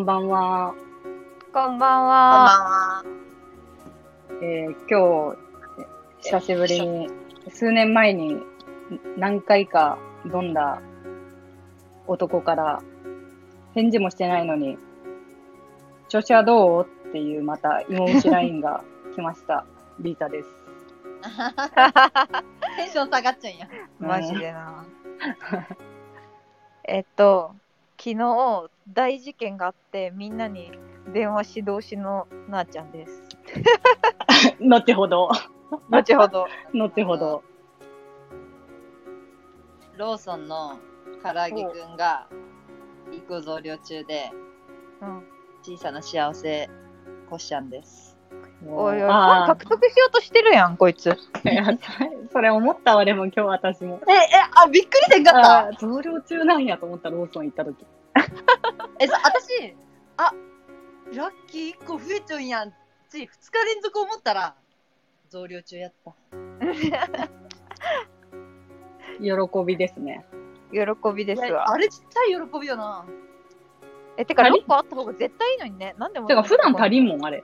んばんは。こんばんこんは。ばんは。えー今日、久しぶりに、数年前に何回か飲んだ男から返事もしてないのに、調子はどう？っていうまた芋虫ラインが 来ました。リータです。テンション下がっちゃうんや。マジでな。えっと、昨日大事件があって、みんなに電話指導しのなあちゃんです。後ほど。後ほど。後ほど。ローソンの唐揚げくんが一個増量中でうん、小さな幸せこしちゃんです。おいおい、あー獲得しようとしてるやん、こいつ。いや それ思ったわ、でも今日私も。え、え、あ、びっくりせんかった？増量中なんやと思ったローソン行った時。え、さ、私、あ、ラッキー1個増えちゃうんやん。つい2日連続思ったら、増量中やった。喜びですね。喜びですわ。あれちっちゃい喜びよな。え、てか、足り6個あった方が絶対いいのにね。なんでも。てか普段足りん。んもん、あれ。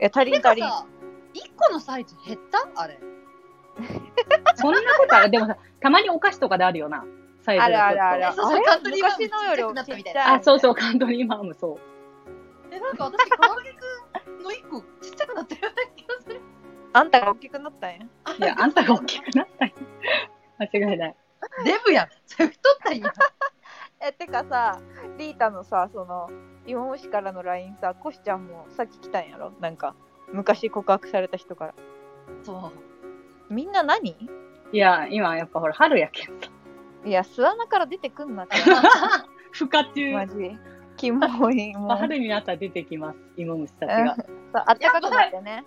いや、足りてん足りん。かさ、1個のサイズ減った？あれ。そんなことある？でもさ、たまにお菓子とかであるよな。サイズあるがちょっとあるある。そうカントリーマアム昔のよりちっちゃくなったあ、そうそう、カントリーマーム、そう。え、なんか私、唐揚げくんの1個ちっちゃくなったような気がする。あんたが大きくなったんや。いや、あんたが大きくなったんや 間違いない。デブやん。それ太ったんや。え、てかさ、リータのさ、その、芋虫からの LINE さ、コシちゃんもさっき来たんやろ？なんか、昔告白された人から。そう。みんな何？いや、今やっぱほら、春やけんさ。いや、巣穴から出てくんなって。孵化中。マジ？キモい。もう。春になったら出てきます、芋虫たちが。さあったかくなってね。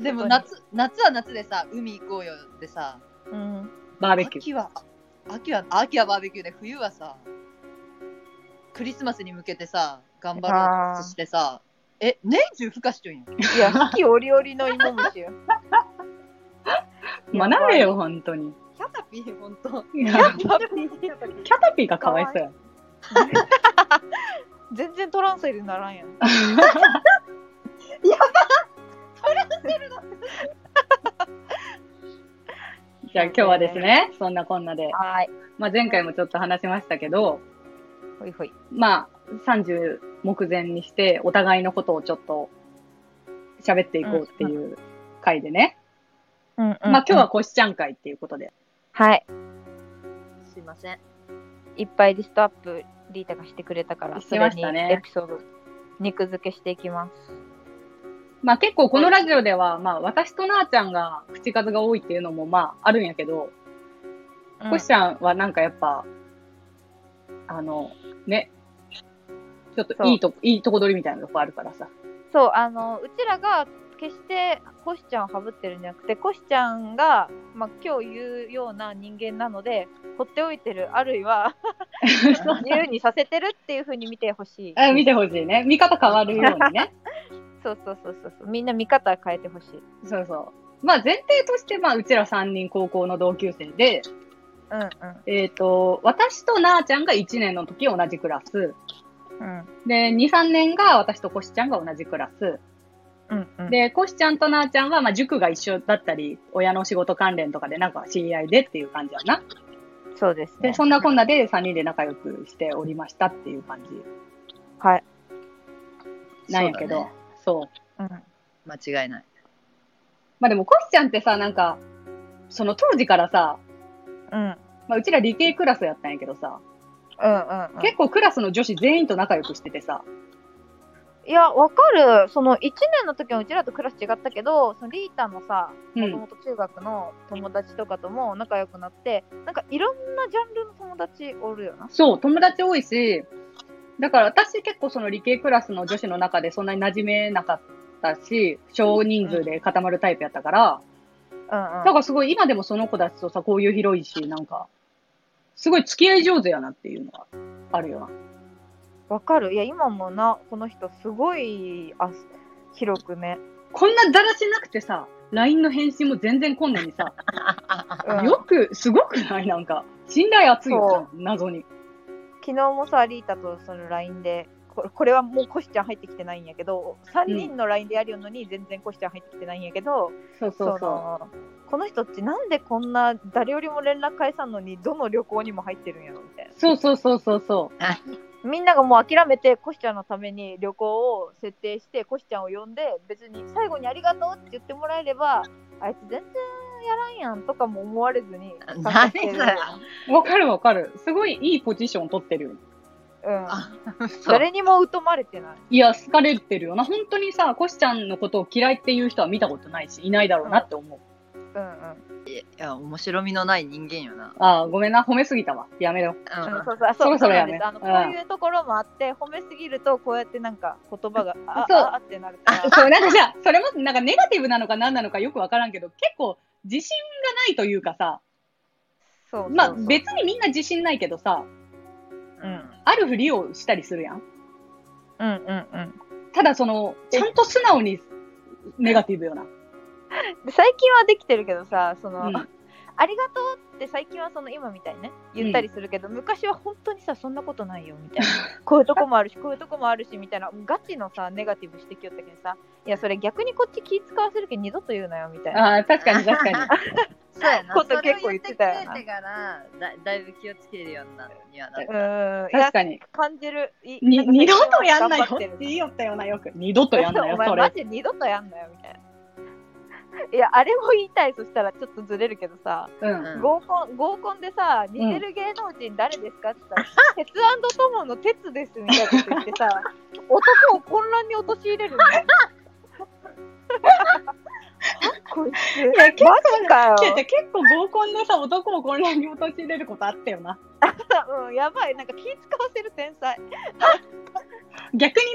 でも夏、夏は夏でさ、海行こうよでさ、うん。バーベキュー。秋は、秋は、秋はバーベキューで、冬はさ、クリスマスに向けてさ、頑張ろうとしてさ、え、年中孵化しちゃうんや。いや、四季折々の芋虫よ。学べよ、本当に。キャタピー、ほんと。いややばい。キャタピーがかわいそうやん。全然トランスレにならんやん。じゃあ今日はですね、そんなこんなで、はい。まあ前回もちょっと話しましたけど、ほいほい。まあ30目前にしてお互いのことをちょっと喋っていこうっていう回でね。うんうん、まあ今日は。コシちゃん会っていうことで。はい。すいません。いっぱいリストアップリータがしてくれたから、しそれにましたねエピソード肉付けしていきます。まあ結構このラジオでは、まあ私となーちゃんが口数が多いっていうのもまああるんやけど、うんコシちゃんはなんかやっぱ、あの、ね、ちょっといいとこ、いいとこ取りみたいなとこあるからさ。そう、あの、うちらが決してコシちゃんをハブってるんじゃなくて、コシちゃんが、まあ、今日言うような人間なので、放っておいてる、あるいは 自由にさせてるっていう風に見てほしい。あ見てほしいね。見方変わるようにね。そうそうそうそうそう。みんな見方変えてほしい。そうそう。まあ前提として、まあうちら3人高校の同級生で、うんうん。えっ、と、私となーちゃんが1年の時同じクラス。うんで、2、3年が私とコシちゃんが同じクラス。うんうん。で、コシちゃんとなーちゃんは、まあ塾が一緒だったり、親の仕事関連とかでなんか知り合いでっていう感じやな。そうですねで、。そんなこんなで3人で仲良くしておりましたっていう感じはい。なんやけど。そう,、うん。間違いない。まあでもコシちゃんってさ、なんか、その当時からさ、うん。まあうちら理系クラスやったんやけどさ、うんうん、うん。結構クラスの女子全員と仲良くしててさ、いや、わかる。その1年の時はうちらとクラス違ったけど、そのリータのさ、うんもともと中学の友達とかとも仲良くなって、なんかいろんなジャンルの友達おるよな。そう、友達多いし、だから私結構その理系クラスの女子の中でそんなに馴染めなかったし、少人数で固まるタイプやったから、うんうん。だからすごい今でもその子たちとさ、こういう広いし、なんか、すごい付き合い上手やなっていうのがあるよな。わかる。いや、今もな、この人すごい、あ、広くね。こんなだらしなくてさ、LINE の返信も全然来んのにさ、うんよく、すごくない？なんか、信頼厚いよそ、謎に。昨日もさ、リータとその LINE でここれはもうコシちゃん入ってきてないんやけど3人の LINE でやるのに全然コシちゃん入ってきてないんやけど、そうそうそのこの人ってなんでこんな誰よりも連絡返さんのにどの旅行にも入ってるんやろみたいなう。そうそうそうそうそう。みんながもう諦めてコシちゃんのために旅行を設定してコシちゃんを呼んで別に最後にありがとうって言ってもらえればあいつ全然やらんやんとかも思われずに何それわかるわかる。すごいいいポジション取ってるよ。うん、誰にも疎まれてない。いや、好かれてるよな。本当にさ、コシちゃんのことを嫌いっていう人は見たことないし、いないだろうなって思う。うんうん。いや、面白みのない人間よな。ああ、ごめんな。褒めすぎたわ。やめろ。うん。うん、そうそうそろそろやめ。あのこういうところもあって褒めすぎるとこうやってなんか言葉があそう。ああってなるから。そう、なんかさ、それもなんかネガティブなのか何なのかよくわからんけど、結構自信がないというかさ、そうそうそう。まあ別にみんな自信ないけどさ、うんあるふりをしたりするやん。うんうんうんただその、ちゃんと素直にネガティブよな。で最近はできてるけどさその、うん ありがとうって最近はその今みたいにね言ったりするけど、昔は本当にさそんなことないよみたいな こういうとこもあるしこういうとこもあるしみたいなガチのさネガティブ指摘をったけどさいやそれ逆にこっち気使わせるけど二度と言うなよみたいなああ、確かに確かに。そうやな。こと結構言ってたよなだ、だいぶ気をつけるようになるには確かに。感じる二度とやんなよって言いよったよな、よく。二度とやんなよそれ。マジ二度とやんなよみたいな。いや、あれも言いたい、そしたらちょっとずれるけどさ、うん。うん合コン合コンでさ、似てる芸能人誰ですかって言ったら、鉄トモの鉄ですみたいなこと言ってさ、男を混乱に陥れるんだよ。こいつ、や結構か結構合コンでさ、男を混乱に陥れることあったよな。うん、やばい、なんか気使わせる天才。逆に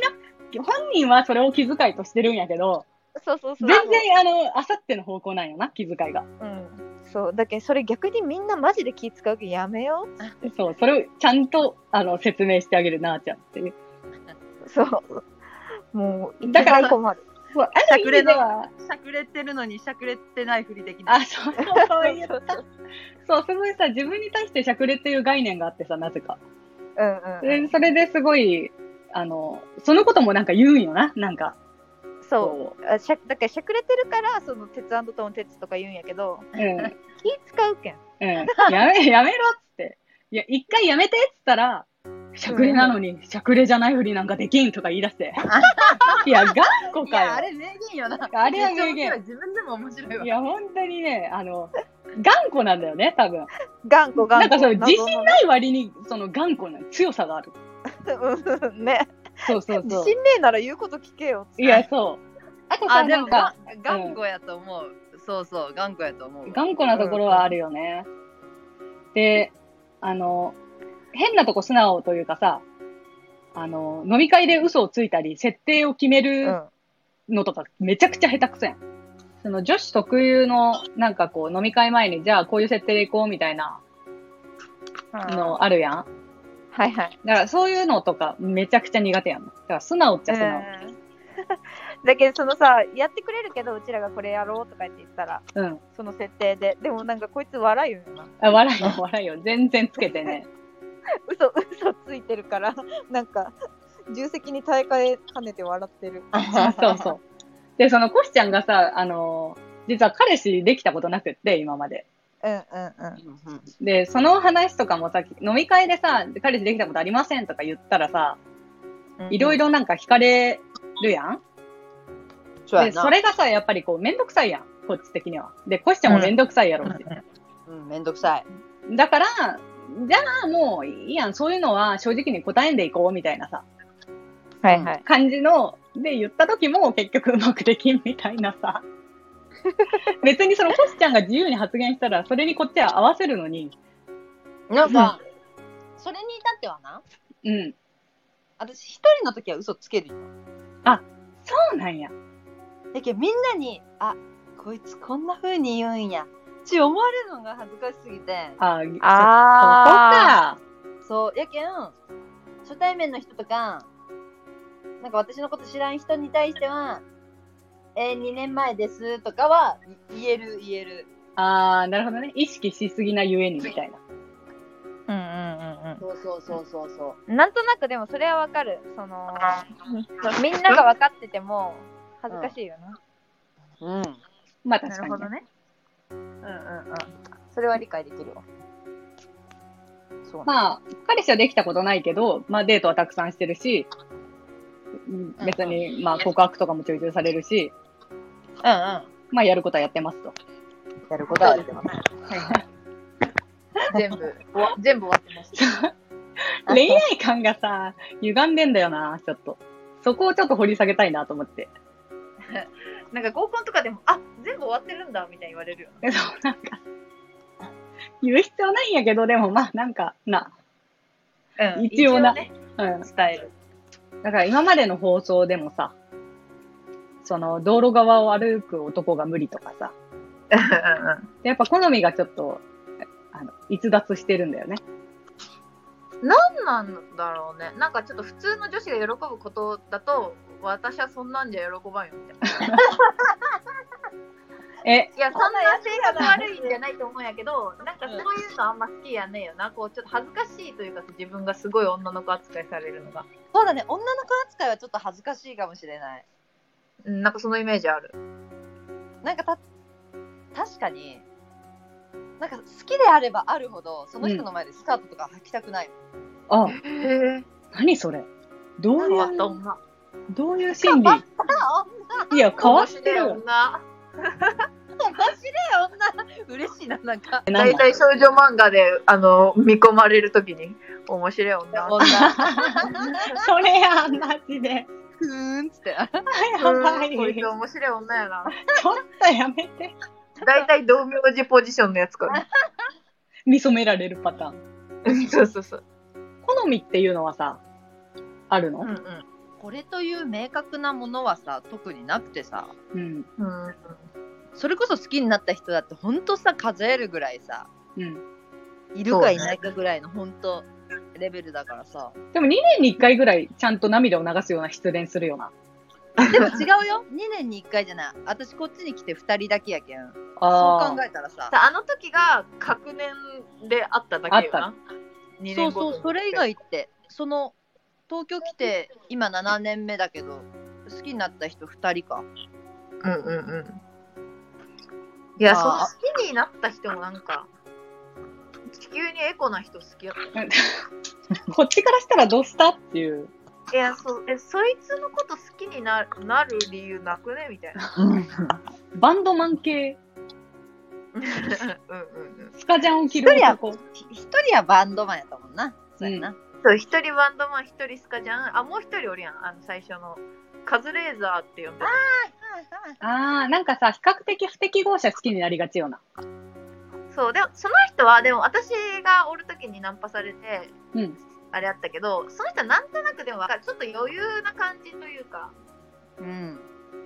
な、本人はそれを気遣いとしてるんやけど、そうそうそう。全然あの、あさっての方向なんよな、気遣いが。うん。そう、だけどそれ逆にみんなマジで気使うけどやめよう。そう、それをちゃんと、あの、説明してあげるなあちゃんっていう。そう。もう、だから困る。そう、ある意味では、しゃくれてるのにしゃくれてないふりできない。あ、そう、そういう、そう、すごいさ、自分に対してしゃくれっていう概念があってさ、なぜか。うんうん、うん。でそれですごい、あの、そのこともなんか言うんよな、なんか。そう。あしゃだからしゃくれてるから、その鉄トン鉄とか言うんやけど、う。うん。うん。気使うけん。やめ、やめろっつって。いや、一回やめてっつったら、しゃくれなのに、しゃくれじゃないふりなんかできんとか言い出して。いや、頑固かよ。いや、あれ名言よな。あれは名言めっちゃ面白い自分でも面白いわい。や、本当にね、あの、頑固なんだよね、多分。頑固頑固。なんかその、自信い。ない割に、その頑固な強さがある。うんね。そうそうそう。自信ねえなら言うこと聞けよ。いや、そう。あとさ、あ、でもなんか、が、頑固やと思う。そうそう、頑固やと思うわ。頑固なところはあるよね。で、あの、変なとこ素直というかさ、あの、飲み会で嘘をついたり、設定を決めうるん。のとか、めちゃくちゃ下手くそやん。その女子特有の、なんかこう、飲み会前に、じゃあこういう設定でいこうみたいなのあるやん。はいはい。だからそういうのとか、めちゃくちゃ苦手やん。だから素直っちゃ素直。うん だけどそのさやってくれるけどうちらがこれやろうとか言って言ったらうん。その設定ででもなんかこいつ笑うよなあ、笑いよ、笑いよ。全然つけてね。嘘嘘ついてるからなんか重責に耐えかえかねて笑ってるそうそう。で、そのコシちゃんがさ、あのー実は彼氏できたことなくって、今まで。うんうんうんうんうんで、その話とかもさ、飲み会でさ、彼氏できたことありませんとか言ったらさ、いろいろろなんか惹かれるやん、で、そうやな。それがさ、やっぱりこう、めんどくさいやん。こっち的には。で、コシちゃんもめんどくさいやろうし。うん、めんどくさい。だから、じゃあもういいやん。そういうのは正直に答えんでいこうみたいなさ、はいはい感じの、で言った時も結局うまくできんみたいなさ。別にそのコシちゃんが自由に発言したら、それにこっちは合わせるのに、なんか、それに至ってはな、うん。私一人の時は嘘つけるよ。そうなんや。だけどみんなに、あ、こいつこんな風に言うんや。ち思われるのが恥ずかしすぎて。あ、あそう、やけん、初対面の人とか、なんか私のこと知らん人に対しては、えー、2年前ですとかはい言える言える。そこか。あー、なるほどね。意識しすぎなゆえにみたいな。うんうんうんうんそうそうそうそうそう。なんとなくでもそれはわかる。その、みんなが分かってても恥ずかしいよな。うん。まあ確かに、なるほどね。うんうんうん。それは理解できるわ。そうねまあ、彼氏はできたことないけど、まあデートはたくさんしてるし、うん別に、まあ告白とかもちょいちょいされるし、うんうん。まあやることはやってますと。やることはやってます。全部、全部終わってました。恋愛観がさ、歪んでんだよな、ちょっと。そこをちょっと掘り下げたいなと思って。なんか合コンとかでも、あ全部終わってるんだみたいに言われるよ。で そう、なんか、言う必要ないんやけど、でもまあなんか、な、うん一応なね、うん。伝える。だから今までの放送でもさ、その道路側を歩く男が無理とかさ、でやっぱ好みがちょっと、あの、逸脱してるんだよね。何なんだろうね。なんかちょっと普通の女子が喜ぶことだと、私はそんなんじゃ喜ばんよみたいな。え、いや、そんな性格悪いんじゃないと思うんやけど、なんかそういうのあんま好きやねえよな。こう、ちょっと恥ずかしいというか、自分がすごい女の子扱いされるのが。そうだね、女の子扱いはちょっと恥ずかしいかもしれない。うん、なんかそのイメージある。なんかた、確かに、なんか好きであればあるほど、その人の前でスカートとか履きたくない。あ、へえ。何それどう変わった女。どういう心理？あ、いや、変わってるよ。面白い女。嬉しいな、なんか。大体少女漫画で、あの、見込まれるときに、面白い女。女。それやん、マジで。ふーんっつって。やばい。うんこいつ面白い女やな。ちょっとやめて。大体同名字ポジションのやつから。見初められるパターン。そうそうそう。好みっていうのはさ、あるの？うんこれという明確なものはさ、特になくてさ、うん。うん。うん。それこそ好きになった人だってほんとさ、数えるぐらいさ、うん。いるかいないかぐらいのほんとレベルだからさ。でも2年に1回ぐらいちゃんと涙を流すような失恋するよな。でも違うよ。2年に1回じゃない。私こっちに来て2人だけやけん。そうあ考えたらさ。あの時が確年であっただけよな。2そうそう、それ以外って、その、東京来て今7年目だけど、好きになった人2人か。うんうんうん。いや、その好きになった人もなんか、地球にエコな人好きやった。い こっちからしたらどうしたっていう。や、そえそいつのこと好きにななる理由なくね？みたいな。バンドマン系、うんうんうん。スカジャンを着る男。一人はバンドマンやったもんな。そうやな。そう、一人バンドマン、一人スカじゃん。あ、もう一人おるやん。あの、最初の。カズレーザーって呼んでる。ああ、なんかさ、比較的不適合者好きになりがちよな。そう、でも、その人は、でも私がおるときにナンパされて、うん。あれあったけど、その人はなんとなくでもわかる。ちょっと余裕な感じというか、うん。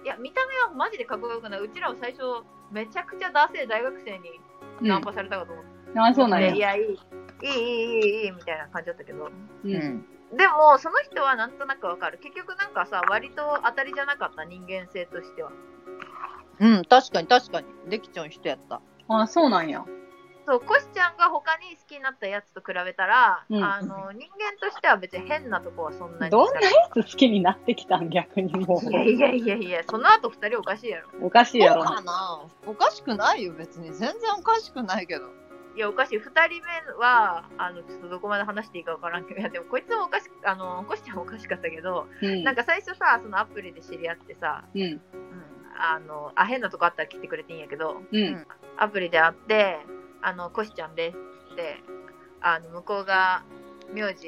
いや、見た目はマジでかっこよくない。うちらは最初、めちゃくちゃダセえ大学生にうんナンパされたかと思って。ああ、そうなんやでい。や、いい、いい、いい、いい、いい、みたいな感じだったけど。う。うんん。でも、その人はなんとなくわかる。結局なんかさ、割と当たりじゃなかった、人間性としては。うん、確かに確かに。できちゃう人やった。ああ、そうなんや。そう、コシちゃんが他に好きになったやつと比べたら、うんあの、人間としては別に変なとこはそんなにどんなやつ好きになってきたん逆にもいやいやいやいや、その後二人おかしいやろ。う。おかしいやろそう。かなおかしくないよ、別に。全然おかしくないけど。いや、おかしい。二人目は、あの、ちょっとどこまで話していいかわからんけど、いや、でもこいつもおかしく、あの、コシちゃんもおかしかったけど、うん。なんか最初さ、そのアプリで知り合ってさ、うん。うん。あの、あ、変なとこあったら来てくれていいんやけど、うん。アプリで会って、あの、コシちゃんですって、あの、向こうが、名字、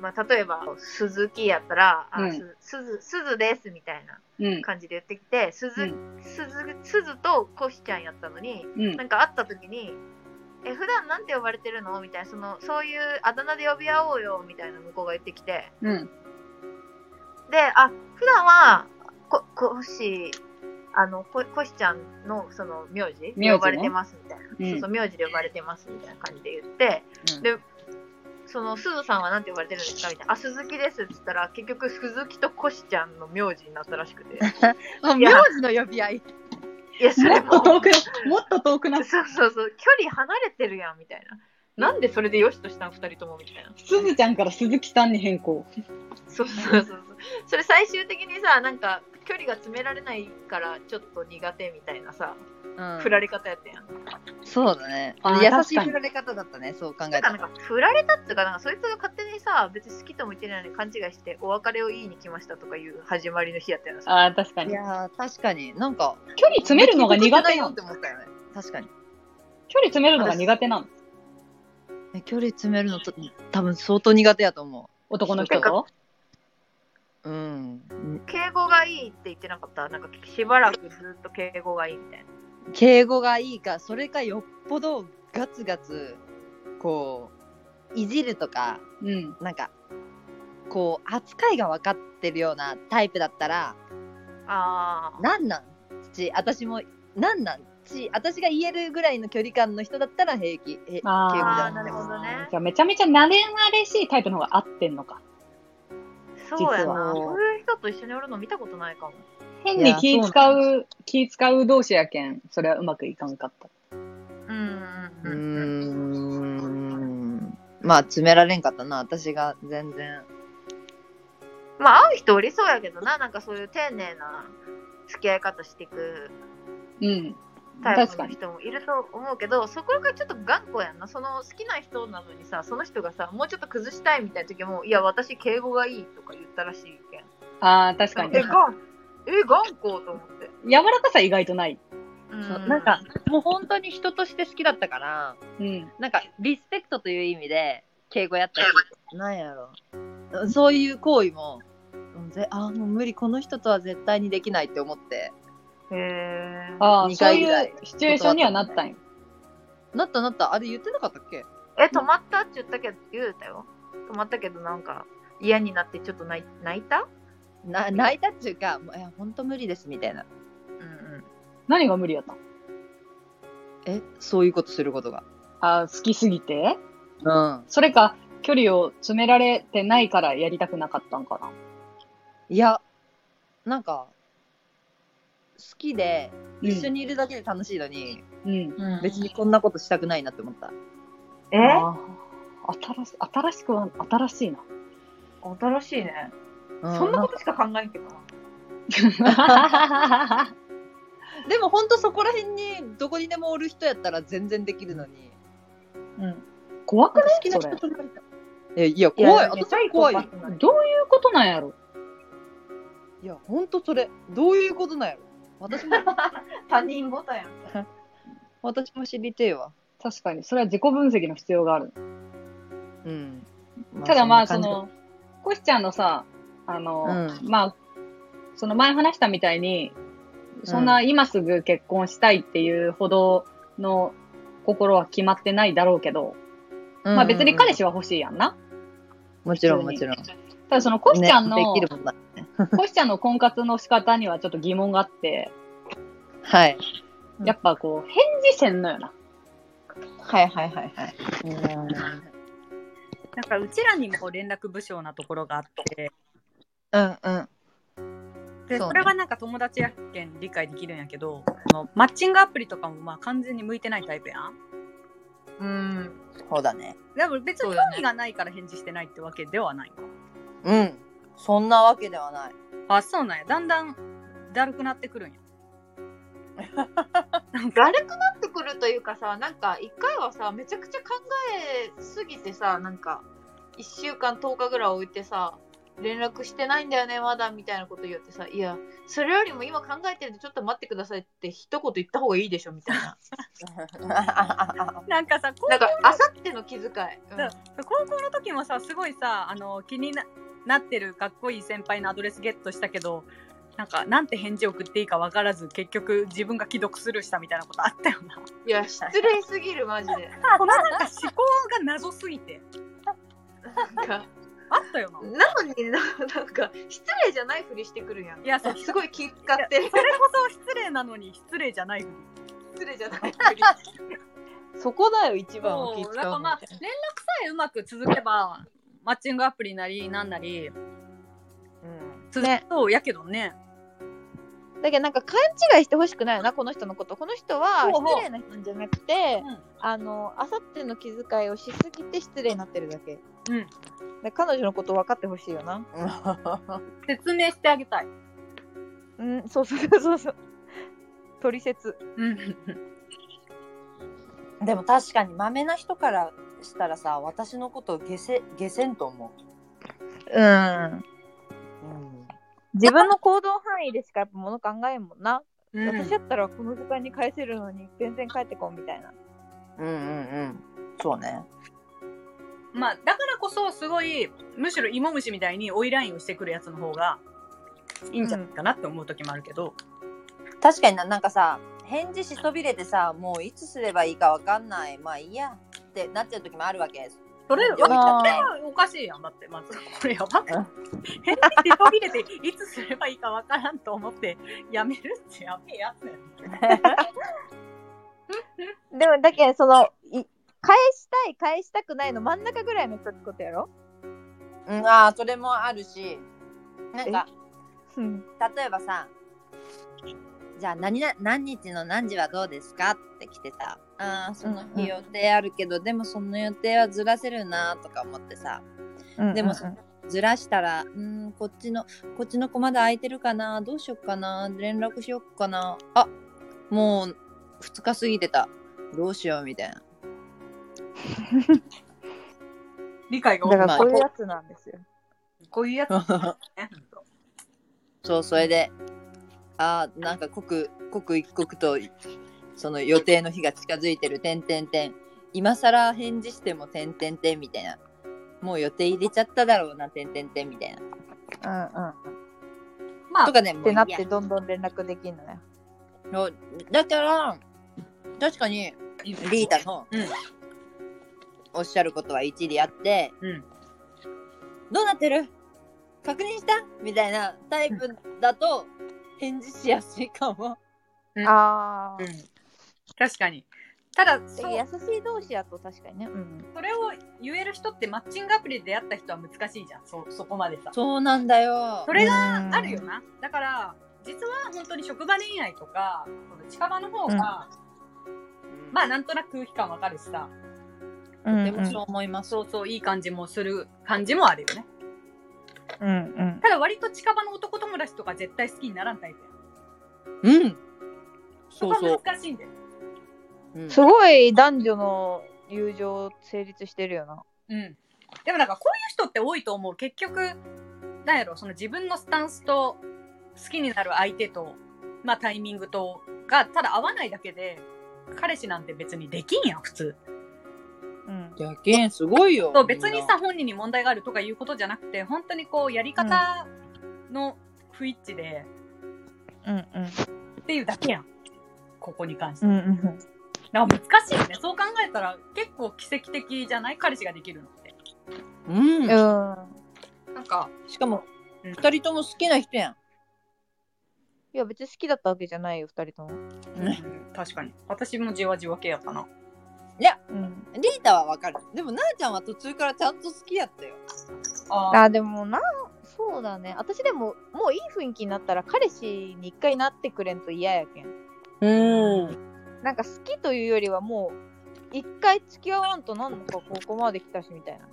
まあ、例えば、鈴木やったら、あ、うんすすず、すずですみたいなうん。感じで言ってきて、すず、うすず、すずとコシちゃんやったのに、うんなんか会った時に、え、普段なんて呼ばれてるの？みたいな、その、そういうあだ名で呼び合おうよ、みたいな向こうが言ってきて、うん。で、あ、普段は、こ、こし、あの、こ、こしちゃんの、その、名字名字ね呼ばれてます、みたいな。うんそうそう、名字で呼ばれてます、みたいな感じで言って、うんで、その、すずさんはなんて呼ばれてるんですか？みたいな。あ、鈴木ですって言ったら、結局、鈴木とこしちゃんの名字になったらしくて。名字の呼び合い。いや、そもれも、っと遠くな、もっと遠くな。そうそうそう、距離離れてるやん、みたいな。なんでそれでよしとしたん二人ともみたいな。すずちゃんから鈴木さんに変更。そうそうそうそう。それ最終的にさ、なんか距離が詰められないからちょっと苦手みたいなさ、うん振られ方やったやん。そうだね。あー優しい振られ方だったね、そう考えたら。なんか振られたっていうか、なんかそいつが勝手にさ、別に好きとも言ってないのに勘違いして、お別れを言いに来ましたとかいう始まりの日やったよな。ああ、確かに。いやー、確かに。なんか、距離詰めるのが苦手ないよって思ったよね。確かに。距離詰めるのが苦手なのえ距離詰めるのと多分相当苦手やと思男の人と？う。うん。敬語がいいって言ってなかった？なんかしばらくずっと敬語がいいみたいな。敬語がいいか、それかよっぽどガツガツ、こう、いじるとか、うん。なんか、こう、扱いが分かってるようなタイプだったら、ああ。なんなん？ち、私も、なんなん？ち、私が言えるぐらいの距離感の人だったら平気。え敬語じゃあーなるほどねじゃあめちゃめちゃ慣れ慣れしいタイプの方が合ってんのか。そうやな。そういう人と一緒におるの見たことないかも。変に気使う、気使う同士やけん、それはうまくいかんかった。うんうーうんうん。ん。まあ、詰められんかったな、私が全然。まあ、会う人おりそうやけどな、なんかそういう丁寧な付き合い方していくうん。タイ確かに。プの人もいると思うけど、そこがちょっと頑固やんな。その好きな人なのにさ、その人がさ、もうちょっと崩したいみたいな時も、いや、私敬語がいいとか言ったらしいけん。ああ、確かにえ、。がん、え、頑固と思って。柔らかさ意外とない。そうなんか、もう本当に人として好きだったから、うん。なんか、リスペクトという意味で、敬語やったり、なんやろ。そういう行為も、あーもう無理、この人とは絶対にできないって思って、へえ。ああ、二そうい回ぐらいうシチュエーションにはなったんよ。なったなった、あれ言ってなかったっけ？え、止まったって言ったけど、言うたよ。止まったけど、なんか、嫌になってちょっと泣い泣いた？な泣いたっていうか、もういや、本当無理ですみたいな。うんうん。何が無理やったん？え、そういうことすることが。ああ、好きすぎて？うん。それか、距離を詰められてないからやりたくなかったんかな？いや、なんか、好きで、うん一緒にいるだけで楽しいのに、うん。別にこんなことしたくないなって思った。え？新し新しくは、新しいな。新しいね。うんそんなことしか考えんけどな。でも本当そこら辺にどこにでもおる人やったら全然できるのに。うん。怖くない？好きな人となりたい。え、いや、怖い。や私は怖い。どういうことなんやろ？や、本当それ。どういうことなんやろ？私も、他人ボタンやん。私も知りてえわ。確かに。それは自己分析の必要がある。うん。ただまあ、そんな感の、コシちゃんのさ、あの、うまあ、その前話したみたいに、そんな今すぐ結婚したいっていうほどの心は決まってないだろうけど、じまあ別に彼氏。氏は欲しいやんな。もちろんもちろん。ただそのコシちゃんの、ねできるもんだ。コシちゃんの婚活の仕方にはちょっと疑問があって、はい。うんやっぱこう、返事せんのよな。はいはいはいはい。なんかうちらにも連絡不詳なところがあってうんうん。でそうねそれはなんか友達やけん理解できるんやけどそのマッチングアプリとかもまあ完全に向いてないタイプやんうん。そうだね。でも別に興味がないから返事してないってわけではないかうん。そんなわけではない。あそうなんやだんだんだるくなってくるんや だるくなってくるというかさ、なんか一回はさ、めちゃくちゃ考えすぎてさ、なんか1週間10日ぐらい置いてさ、連絡してないんだよね、まだみたいなこと言ってさ、いや、それよりも今考えてるんでちょっと待ってくださいって一言言った方がいいでしょみたいな。なんかさ高なんか、あさっての気遣い。うんだ高校の時もさすごいさあの気にななってるかっこいい先輩のアドレスゲットしたけどなんかなんて返事送っていいか分からず結局自分が既読スルーしたみたいなことあったよないや、失礼すぎる、マジで。このなんか思考が謎すぎてなんか、あったよななのにな、なんか、失礼じゃないふりしてくるやん。いやそうすごい気使ってる。それこそ失礼なのに失礼じゃないふり失礼じゃないふり。そこだよ、一番そう気使うのだからまあ連絡さえうまく続けばマッチングアプリなりなんなり。うん。続くとやけどね。だけどなんか勘違いしてほしくないよなこの人のこと。この人は失礼な人じゃなくてうん。あのあさっての気遣いをしすぎて失礼になってるだけ。うん。で彼女のこと分かってほしいよな。説明してあげたい。うんそうそうそうそう。取説。うん。でも確かにマメな人からしたらさ私のことを下せ下せんと思う。んう、うん、自分の行動範囲でしかやっぱ物考えんもんな、うん。私だったらこの時間に返せるのに全然帰ってこんみたいな。うんうんうん。そうね。まあ、だからこそ、すごい、むしろ芋虫みたいに追いラインをしてくるやつの方がいいんじゃないかなって思う時もあるけど、確かにななんかさ返事しそびれてさもういつすればいいかわかんない。まあいいやってなっちゃう時もあるわけ。それ、うんそれあはおかしいやん。だって、まず、これやばくない返事しそびれて、いつすればいいかわからんと思って、やめるってやべえやつやん。でもだけどそのい返したい返したくないの真ん中ぐらいの人ってことやろ？うん、ああそれもあるし。なんかうん。例えばさじゃあ何な何日の何時はどうですか？って来てさあーそのうん。うん日予定あるけど、でもその予定はずらせるなとか思ってさ。でもうんずらしたらうんこっちのこっちの子まだ空いてるかなどうしよっかな連絡しよっかな。あもう2日過ぎてた。どうしようみたいな。理解がだかまあらこういうやつなんですよ。こういうやつ、ね、そうそれで。あーなんか刻刻一刻とその予定の日が近づいてる点点点今更返事しても点点点みたいなもう予定入れちゃっただろうな点点点みたいなうんうん。まあと、かねってないってどんどん連絡できんのね。そうだから確かにリータのうんおっしゃることは一理あってうん。どうなってる？確認した？みたいなタイプだと返事しやすいかも。うんああ、うん。確かに。ただ、そう優しい同士やと確かにね。うん。それを言える人ってマッチングアプリで出会った人は難しいじゃん。そ、そこまでさ。そうなんだよそ。れがあるよな。だから、実は本当に職場恋愛とか、近場の方が、まあなんとなく空気感わかるしさ、うん。でもそう思います。そうそういい感じもする感じもあるよね。うんうん。ただ割と近場の男友達とか絶対好きにならんタイプやん。うん。そこはそうそう。難しいんだよ。うんすごい男女の友情成立してるよな。うん。でもなんかこういう人って多いと思う。結局、なんやろ、その自分のスタンスと好きになる相手と、まあタイミングと、がただ合わないだけで、彼氏なんて別にできんやん、普通。うん。やけんすごいよ。そう、別にさ、本人に問題があるとかいうことじゃなくて、本当にこう、やり方の不一致で、うんうん。っていうだけやん。ここに関して。うんうん。だから難しいよね。そう考えたら結構奇跡的じゃない？彼氏ができるのって。うん。うん。なんか、しかも、うん二人とも好きな人やん。いや別に好きだったわけじゃないよ、二人とも。うん確かに。私もじわじわ系やったな。うん。リータはわかる。でも、なあちゃんは途中からちゃんと好きやったよ。ああ、でもな、そうだね。私でも、もういい雰囲気になったら彼氏に一回なってくれんと嫌やけん。うん。なんか好きというよりはもう、一回付き合わんとなんかここまで来たしみたいな。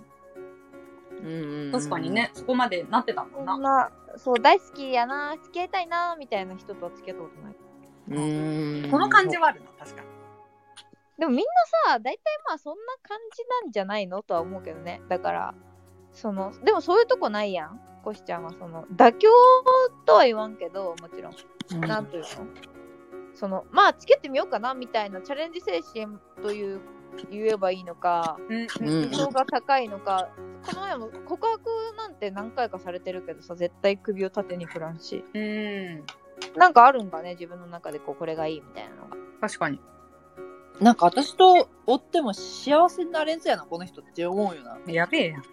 うん確かに。ね、そこまでなってたもんな。そんな、そう、大好きやな、付き合いたいな、みたいな人とは付き合ったことない。うん。この感じはあるな、確かに。でもみんなさ、大体まあそんな感じなんじゃないのとは思うけどね。だから、その、でもそういうとこないやん。コシちゃんはその、妥協とは言わんけど、もちろん。うんなんというの？その、まあ、つけてみようかなみたいなチャレンジ精神という、言えばいいのか、うん。が高いのか、この前も告白なんて何回かされてるけどさ、絶対首を縦に振らんし。うん。なんかあるんかね、自分の中でこう、これがいいみたいなのが。確かに。なんか私と追っても幸せになれんそうやな、この人って思うよな。やべえやん。い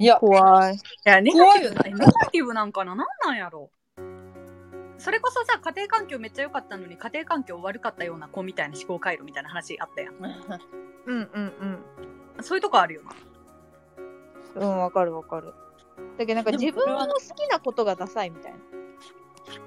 いや、怖い。や、ネガティブ怖いよねネガティブなんかななんなんやろそれこそさ、家庭環境めっちゃ良かったのに、家庭環境悪かったような子みたいな思考回路みたいな話あったやん。うんうんうん。そういうとこあるよな。うん、わかるわかる。だけどなんか自分の好きなことがダサいみたいな。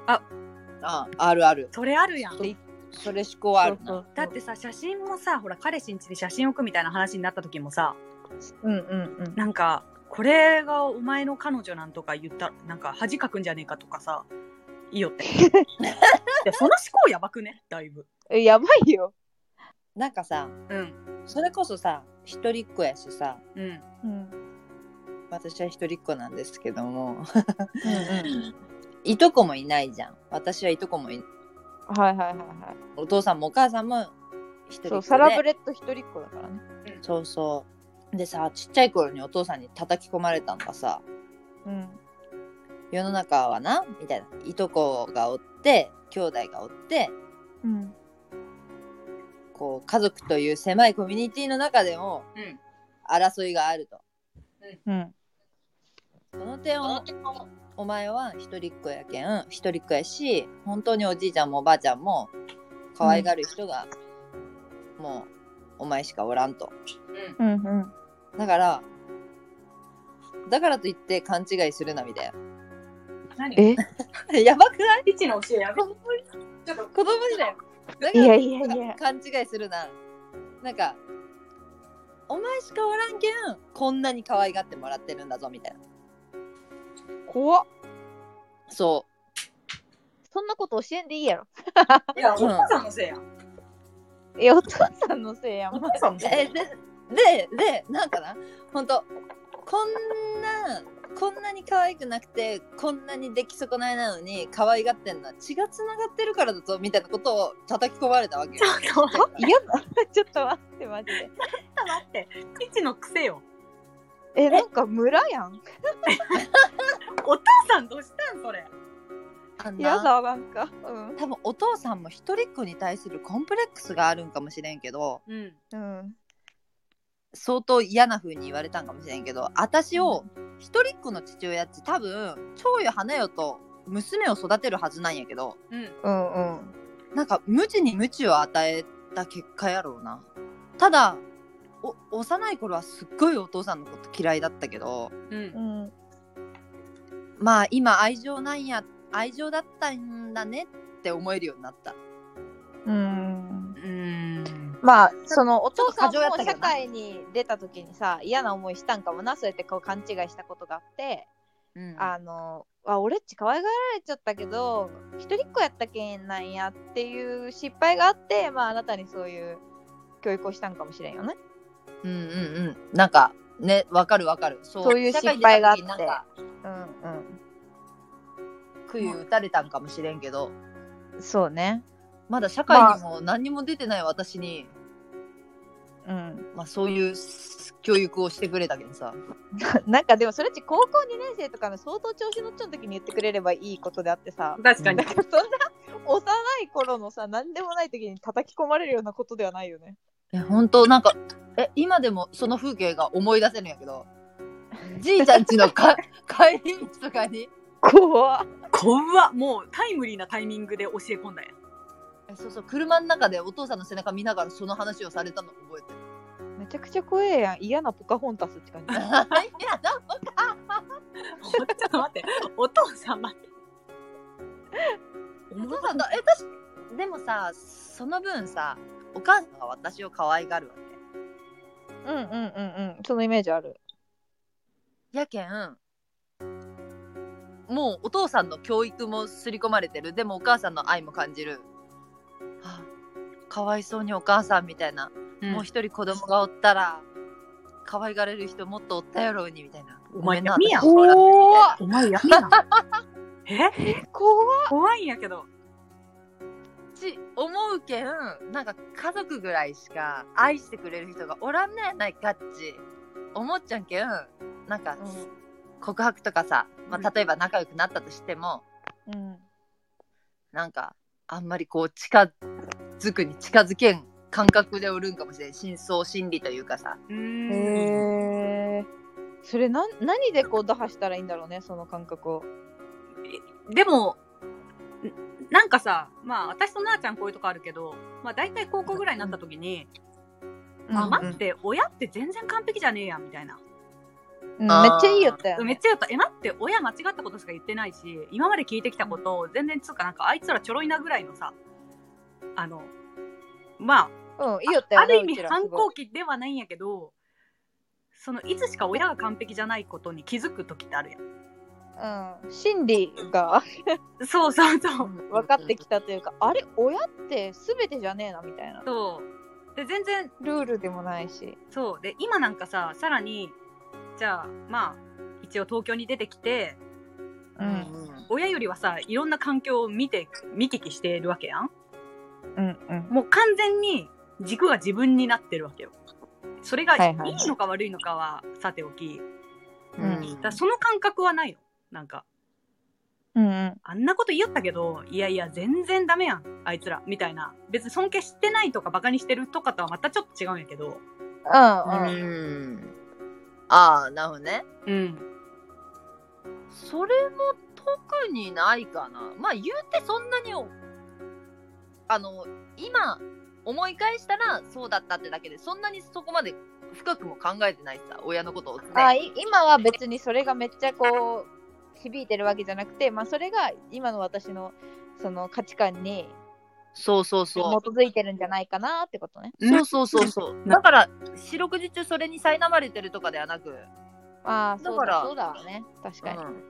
ああるあるそれあるやんでそれ思考あるなそうだってさ写真もさほら彼氏ん家で写真置くみたいな話になった時もさそううんうんうん。なんかこれがお前の彼女なんとか言ったらなんか恥かくんじゃねえかとかさいいよって。いやその思考やばくね？だいぶ。えやばいよ。なんかさうん。それこそさ一人っ子やしさ。うん。うん。私は一人っ子なんですけども。うんうん。いとこもいないじゃん。私はいとこもいはいはいはいはい。お父さんもお母さんも一人っ子で。そう、サラブレッド一人っ子だからね。そうそう。でさちっちゃい頃にお父さんに叩き込まれたのがさ。うん。世の中はなみたいな。いとこがおって兄弟がおってうん。こう家族という狭いコミュニティの中でもうん。争いがあると。うん。その点をお前は一人っ子やけん一人っ子やし本当におじいちゃんもおばあちゃんも可愛がる人が、もうお前しかおらんと。うん。うん。だからだからといって勘違いするなみたい何？え？な やばくない？一の教えやめ子供ちょっと子供にだよだからいやいや。いや。勘違いするな。なんかお前しかおらんけんこんなに可愛がってもらってるんだぞみたいな。怖っ。そそんなこと教えんでいいやろ。いやおうん。父さんのせいやえ、お父さんのせいやん。お父さんのうせいえでででなんかな？ほんとこんなこんなに可愛くなくてこんなに出来損ないなのに可愛がってんのは血がつながってるからだぞみたいなことを叩き込まれたわけよちょっと待嫌だ。ちょっと待って、マジで。って一の癖よえ、なんか村やん。お父さんどうしたんそれあんな嫌だ、なんか。うん。多分お父さんも一人っ子に対するコンプレックスがあるんかもしれんけどうんうん。相当嫌な風に言われたんかもしれんけど私を一人っ子の父親って多分長よ花よと娘を育てるはずなんやけどうんうんうん。なんか無知に無知を与えた結果やろうなただお幼い頃はすっごいお父さんのこと嫌いだったけどうんうん。まあ今愛情なんや愛情だったんだねって思えるようになったうん。うんまあ、そのお父さんも社会に出た時にさ、嫌な思いしたんかもな、そうやってこう勘違いしたことがあって、うん。あの、あ、俺っち可愛がられちゃったけど、一人っ子やったけんなんやっていう失敗があって、まああなたにそういう教育をしたんかもしれんよね。うんうんうん。なんかねわかるわかる。そういう失敗があってに出た時になんかうん杭打たれたんかもしれんけど。うん。そうね。まだ社会にも何にも出てない私に、うん。まあ、そういう教育をしてくれたけどさ なんかでもそれっち高校2年生とかの相当調子乗っちゃう時に言ってくれればいいことであってさ。確かにそんな幼い頃のさ、何でもない時に叩き込まれるようなことではないよね。え本当なんかえ今でもその風景が思い出せるんやけどじいちゃんちのか 帰り道とかに怖っ。怖っもうタイムリーなタイミングで教え込んだんやえそうそう車の中でお父さんの背中見ながらその話をされたの覚えてるめちゃくちゃ怖えやん。嫌なポカホンタスって感じ。いやなんかちょっと待ってお父さん待ってお父さんだえ私でもさその分さお母さんが私を可愛がるわけうんうんうんうん。そのイメージある。やけんもうお父さんの教育も刷り込まれてるでもお母さんの愛も感じるはあかわいそうにお母さんみたいな、もう一人子供がおったら可愛がれる人もっとおったやろうにみたいな。お前闇やお前やめな え？怖っ。怖いんやけど。ち思うけんなんか家族ぐらいしか愛してくれる人がおらんねやないかっち。思っちゃんけんなんか告白とかさ、まあ、例えば仲良くなったとしても、うん。なんかあんまりこう近づくに近づけん感覚でおるんかもしれん深層心理というかさうーんへえ。それなん何でこう打破したらいいんだろうね、その感覚を。でもんなんかさまあ私となあちゃんこういうとこあるけどまあ大体高校ぐらいになった時に、あうん待って親って全然完璧じゃねえやんみたいなうんめっちゃいいよったよ、ね。めっちゃ言った。え、待って、親間違ったことしか言ってないし、今まで聞いてきたことを全然つうかなんかあいつらちょろいなぐらいのさ、あの、まうん、いいよったあ、よね。ある意味反抗期ではないんやけど、そのいつしか親が完璧じゃないことに気づく時ってあるやん。うん、心理が そうそうそう。分かってきたというか、あれ、親って全てじゃねえなみたいな。そう。で、全然、ルールでもないし。そう。で、今なんかさ、さらに、じゃあ、まあ、一応東京に出てきて、う、うんん親よりはさ、いろんな環境を見て、見聞きしているわけやん。うん、うん。もう完全に軸が自分になってるわけよ。それがいはいはいはいいのか悪いのかはさておき、うんだその感覚はないの。なんか、うん、うん。あんなこと言いよったけど、いやいや、全然ダメやん、あいつら、みたいな。別に尊敬してないとかバカにしてるとかとはまたちょっと違うんやけど、うん、ううん。んああなるほどね。うん。それも特にないかな。まあ言うてそんなにおあの今思い返したらそうだったってだけでそんなにそこまで深くも考えてないさ親のことをねあい今は別にそれがめっちゃこう響いてるわけじゃなくて、まあ、それが今の私のその価値観にそうそうそう基づいてるんじゃないかなってことね。そうそうそうそうだから四六時中それに苛まれてるとかではなくああ、だからそうだわね。確かに。うん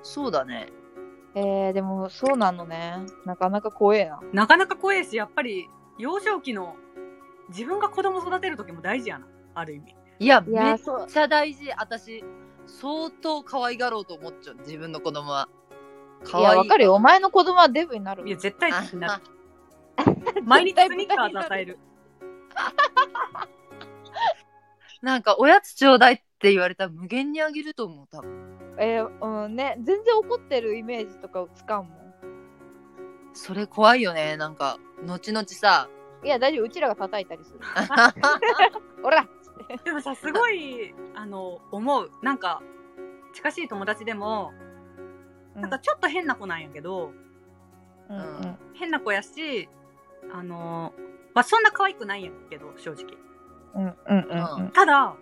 そうだねえー、でもそうなのね。なかなか怖えな。なかなか怖いし、やっぱり、幼少期の自分が子供育てる時も大事やな、ある意味。いやいやめっちゃ大事私相当可愛がろうと思っちゃう自分の子供は可いや、わかるよ。お前の子供はデブになるいや、絶対になる。毎日スニッカーズ与える。なんかおやつちょうだいって言われたら無限にあげると思う多分えー、うんね、全然怒ってるイメージとかつかんもん。それ怖いよねなんか後々さいや、大丈夫。うちらが叩いたりする。ほらっつってでもさ、すごい、あの、思う。なんか、近しい友達でも、なん。かちょっと変な子なんやけど、うんうん。変な子やし、あの、まあ、そんな可愛くないんやけど、正直。うんうんうんうん。ただ、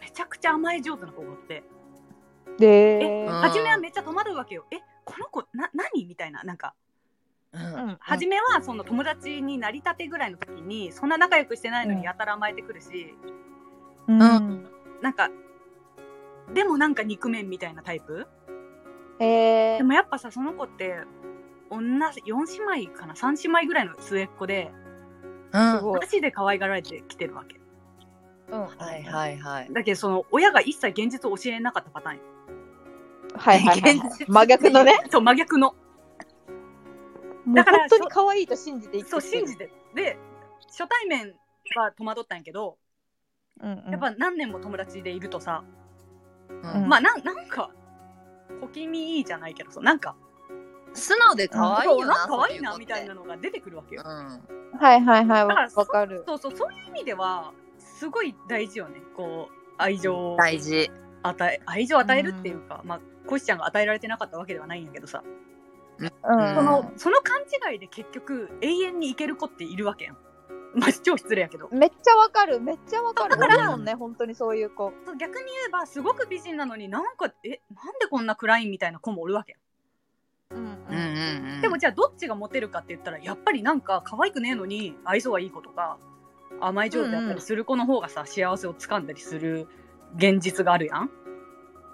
めちゃくちゃ甘え上手な子がおって、で、うん。初めはめっちゃ戸惑うわけよ。え、この子、な、何みたいな。なんか、うん。うん初めはその友達になりたてぐらいの時に、そんな仲良くしてないのうん。にやたら甘えてくるし、うん。なんか、でもなんか肉麺みたいなタイプえでもやっぱさ、その子って、女、4姉妹かな ?3 姉妹ぐらいの末っ子で、うん。マジで可愛がられてきてるわけ。うんはいはいはいだけど、その、親が一切現実を教えなかったパターンよ。はいはいはい真逆のね。そう、真逆の。だからら本当に可愛いと信じて生きてそう、信じて。で、初対面は戸惑ったんやけど、うんうんやっぱ何年も友達でいるとさ、うんまあ、なんなんか、小気味いいじゃないけどさ、なんか、素直で可愛いよな可愛いなみたいなのが出てくるわけよ。うんはいはいはいわだかる。そうそう、そういう意味では、すごい大事よね。こう、愛情を大事与え、愛情を与えるっていうか、まあ、コシちゃんが与えられてなかったわけではないんやけどさ、うんその、その勘違いで結局、永遠にいける子っているわけやん。まあ、超失礼やけど。めっちゃわかるめっちゃわかる。だからだもんね本当にそういう子。そう逆に言えば、すごく美人なのになんか、え、なんでこんな暗いみたいな子もおるわけ。うんうんうんうんでもじゃあどっちがモテるかって言ったらやっぱりなんか可愛くねえのに愛想はいい子とか甘い上手だったりする子の方がさ、幸せをつかんだりする現実があるやん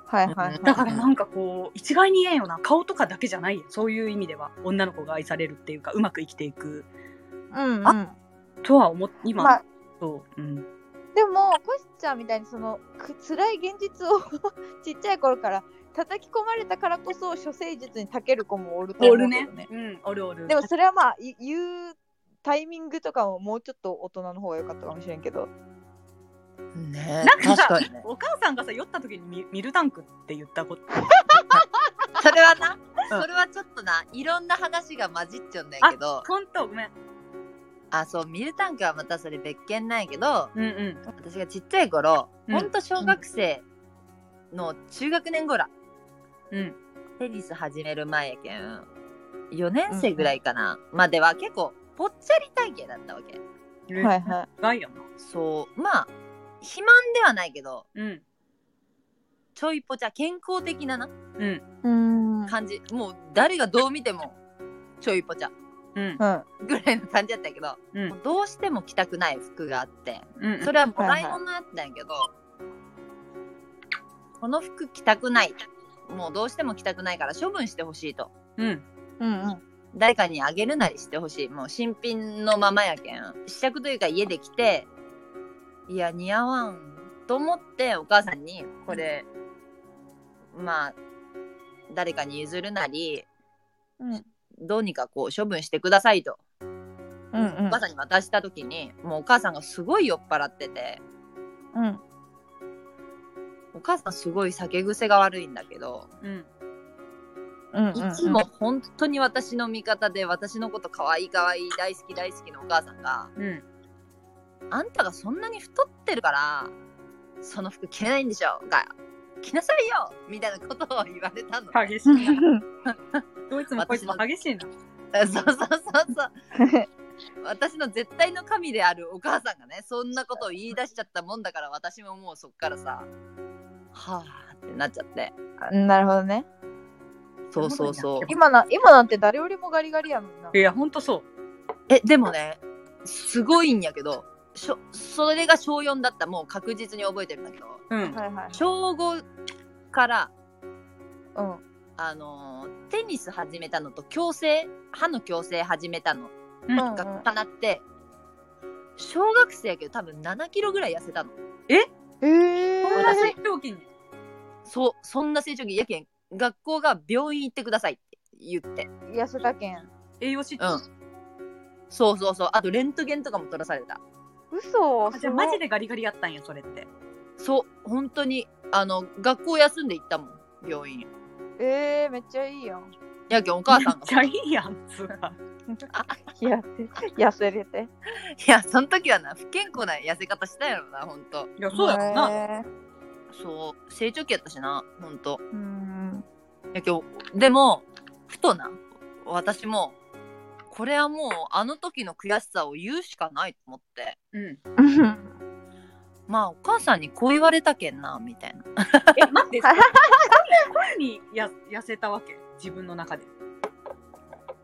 はいはいはい。だからなんかこう一概に言えんよな顔とかだけじゃないそういう意味では女の子が愛されるっていうかうまく生きていくうんうん。あとは思っ今、まあ。そう、うん、でもコシちゃんみたいにそのく辛い現実を ちっちゃい頃から叩き込まれたからこそ処世術に長ける子もおると思おうけどるね。うんおるおる。でもそれはまあい言うタイミングとかももうちょっと大人の方が良かったかもしれんけど。ねなんかさね。お母さんがさ酔った時にミミルタンクって言ったこと。それはなそれはちょっとないろんな話が混じっちゃうんだけど。ほんとごめんあそうミルタンクはまたそれ別件なんやけどうんうん。私がちっちゃい頃、うん。ほんと小学生の中学年頃、うん。テニス始める前やけん。4年生ぐらいかな、までは結構ぽっちゃり体型だったわけ。はいはい。ガイやな。そう。まあ肥満ではないけどうん。ちょいぽちゃ健康的ななうん。うん。感じ。もう誰がどう見てもちょいぽちゃうん。うん。ぐらいの感じだったけど、うんもうどうしても着たくない服があってうん。それはもらい物やったんやけど、この服着たくないもうどうしても着たくないから処分してほしいとうん。うんうん。誰かにあげるなりしてほしいもう新品のままやけん試着というか家で着ていや似合わんと思ってお母さんにこれまあ誰かに譲るなりうん。どうにかこう処分してくださいとうんうんお母さんに渡した時にもうお母さんがすごい酔っ払っててうん。お母さんすごい酒癖が悪いんだけどうん。うん。いつも本当に私の味方で私のこと可愛い可愛い大好き大好きのお母さんがうん。あんたがそんなに太ってるからその服着れないんでしょが着なさいよみたいなことを言われたの。激しいな。どいつもこいつも激しいな。そうそうそうそう。私の絶対の神であるお母さんがねそんなことを言い出しちゃったもんだから私ももうそっからさはあってなっちゃってなるほどね。そうそうそう今な、今なんて誰よりもガリガリやもんな。いや、ほんとそう。えでもねすごいんやけどしょそれが小4だったもう確実に覚えてるんだけどうん。はいはい。小5からうん。あのーテニス始めたのと矯正歯の矯正始めたのうんうんが重なって、小学生やけど多分7キロぐらい痩せたのえ？えそんな成長期に？そうそんな成長期やけん学校が病院行ってくださいって言って痩せたけん。栄養失調。うんそうそうそうあとレントゲンとかも取らされた嘘あじゃあマジでガリガリやったんや、それって。そう本当にあの学校休んで行ったもん病院えー、めっちゃいいやん。やけんお母さんがめっちゃいいやん、つうか。痩せ、痩せれて。いやその時はな不健康な痩せ方したやろなほんといや、そうやろな。へそう成長期やったしなほんとーうん。やけどでもふとな私もこれはもうあの時の悔しさを言うしかないと思ってうん。まあお母さんにこう言われたけんなみたいなえ、待って、声にや痩せたわけ？自分の中で。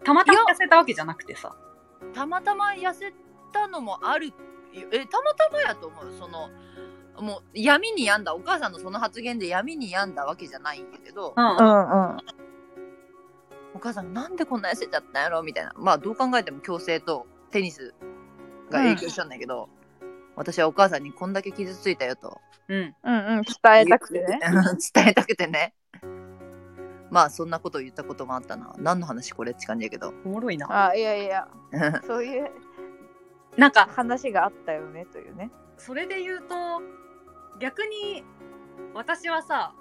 たまたま痩せたわけじゃなくてさ。たまたま痩せたのもあるえたまたまやと思うそのもう闇に病んだお母さんのその発言で闇に病んだわけじゃないんやけど、うんう。んうん。お母さんなんでこんな痩せちゃったんやろ？みたいなまあどう考えても矯正とテニスが影響したんだけど、私はお母さんにこんだけ傷ついたよとうん。うんうん。伝えたくてね。伝えたくてねまあそんなこと言ったこともあったな何の話これって感じやけどおもろいな。あ、いやいや、そういうなんか、話があったよねというね。それで言うと、逆に、私はさ、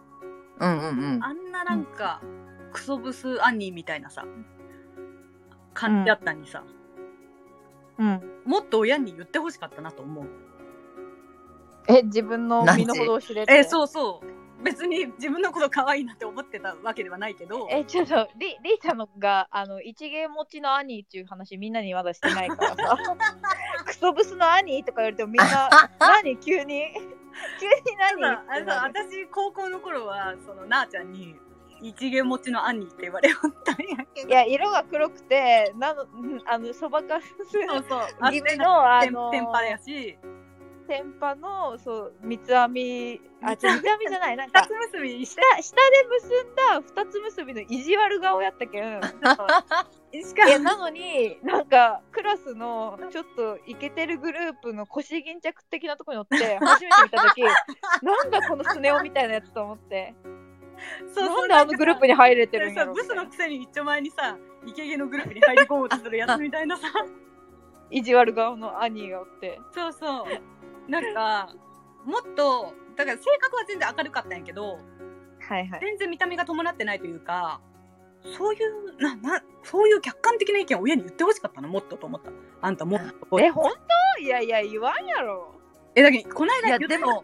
うんうんうんあんななんか、クソブス兄みたいなさ、感じだったにさ、うん。もっと親に言ってほしかったなと思う。え、自分の身の程を知れて？え、そうそう。別に自分のこと可愛いなって思ってたわけではないけど、え、ちょっと、り、りーちゃんのが、あの、一芸持ちの兄っていう話みんなにまだしてないからさ。クソブスの兄とか言われてもみんな、何？急に？急に何？あのさ私高校の頃はそのなあちゃんに一元持ちの兄って言われよったんやけど。いや、色が黒くて、なの、うんあの、そばかす。そうそう。あ気味の、あ天の、天パやし。天パの、そう、三つ編み、あ、三つ編みじゃない、なんか二つ、結び下、下で結んだ二つ結びの意地悪顔やったけん。しかなのに、なんか、クラスの、ちょっとイケてるグループの腰巾着的なとこに乗って、初めて見たとき、なんだこのスネ夫みたいなやつと思って、そうなんであのグループに入れてるんやさろブスのくせに一丁前にさイケゲのグループに入り込もうとするやつみたいなさ。意地悪顔の兄がおって。そうそう。なんかもっとだから性格は全然明るかったんやけどはいはい。全然見た目が伴ってないというかそういうななそういう客観的な意見を親に言ってほしかったのもっとと思った。あんたもっとこう。え、本当？いやいや、言わんやろ。えだけどこの間言ってでも。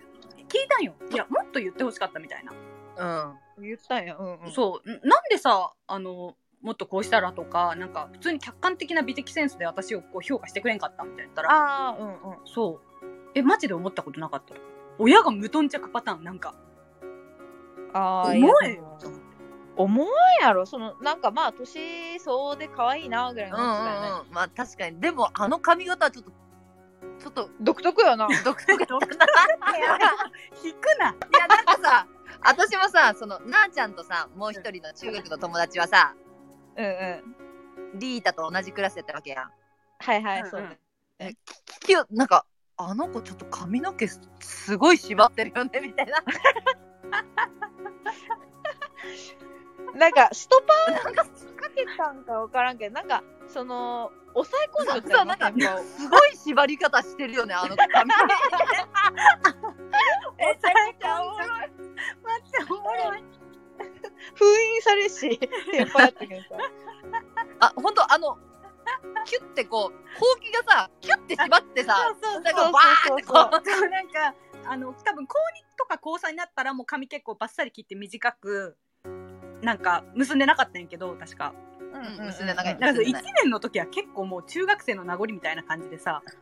聞いたんよ。いやもっと言ってほしかったみたいな、うん言ったんや。うんうん。そうなんでさあのもっとこうしたらとかなんか普通に客観的な美的センスで私をこう評価してくれんかったみたいな言ったらああ、うんうん。そうえマジで思ったことなかった親が無頓着パターンなんかああ、重いよ重いやろ。その、なんかまあ、年相応で可愛いな、ぐらいのうんうん。うんまあ確かにでもあの髪型はちょっとちょっと独特よな。独特だな 引くな。いやなんかさ私もさそのなあちゃんとさもう一人の中学の友達はさうんうん。リータと同じクラスやったわけやん。はいはい、うんうん。そうね。聞きよなんかあの子ちょっと髪の毛すすごい縛ってるよねみたいな。なんか、ストパー？なんかかけたんか分からんけど、なんか、その、抑え込んじゃったなんかすごい縛り方してるよねあの子髪めちゃくちゃおも封印されるし、テンポやったけどさ。あ本当あのキュッてこうほうきがさキュッて縛ってさそうそうなんそうかバーってこそう。うそうなんかあの多分高2とか高3になったらもう髪結構バッサリ切って短くなんか結んでなかったんやけど確か。うん結んで長いだから1結んでない年の時は結構もう中学生の名残みたいな感じでさす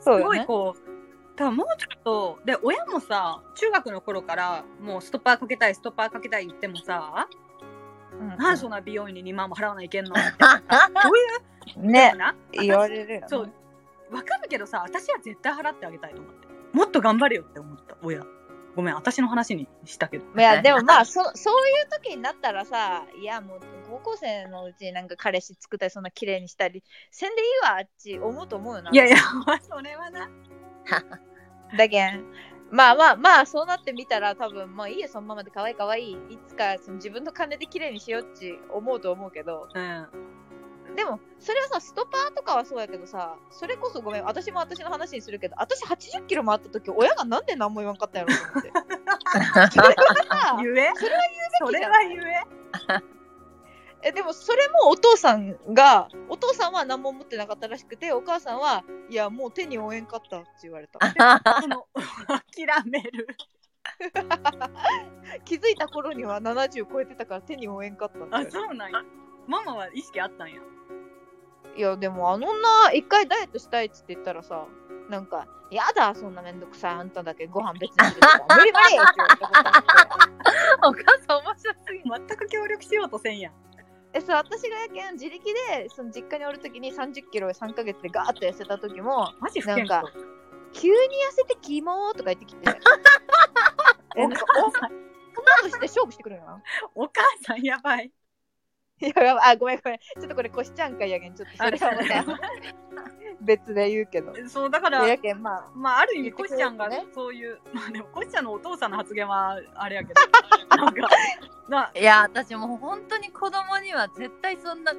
そうよね。ごいこう多分もうちょっとで親もさ中学の頃からもうストッパーかけたいストッパーかけたい言ってもさ、うん。なんでそんな美容院に2万も払わないけんの？みたいなそう？いうね、な言われるよね。そうわかるけどさ私は絶対払ってあげたいと思って。もっと頑張れよって思った親。ごめん私の話にしたけど。いやでもまあそそういう時になったらさいやもう高校生のうちになんか彼氏作ったりそんな綺麗にしたりせんでいいわあっち思うと思うよな。いやいやそれはなだけんまあまあまあそうなってみたら多分まあいいよそのままで可愛い可愛いいつかその自分の金で綺麗にしようっち思うと思うけど。うんでもそれはさストパーとかはそうやけどさそれこそごめん私も私の話にするけど私80キロもあった時親がなんで何も言わんかったんやろと思って。それはさ言え？それはそれ言うべきじゃんは言ええでもそれもお父さんがお父さんは何も持ってなかったらしくてお母さんはいやもう手に負えんかったって言われた。その諦める。気づいた頃には70超えてたから手に負えんかったあそうなんや。ママは意識あったんや。いやでもあの女一回ダイエットしたいっつって言ったらさなんか「やだそんなめんどくさいあんただけご飯別に無理無理!」って言われたことあって お母さん面白すぎ全く協力しようとせんやんえそう私がやけん自力でその実家におる時に30キロ3ヶ月でガーッと痩せた時もマジなんか急に痩せてキモーとか言ってきて えなんかおそんなして勝負してくるんやなお母さんやばいいやあごめんごめん。ちょっとこれこしちゃんかいやけん。ちょっとそれはまた別で言うけど。そうだからやけんまあ。まあある意味言ってくコシちゃんがねそういうまあでもコシちゃんのお父さんの発言はあれやけど。なんかないや私もう本当に子供には絶対そんな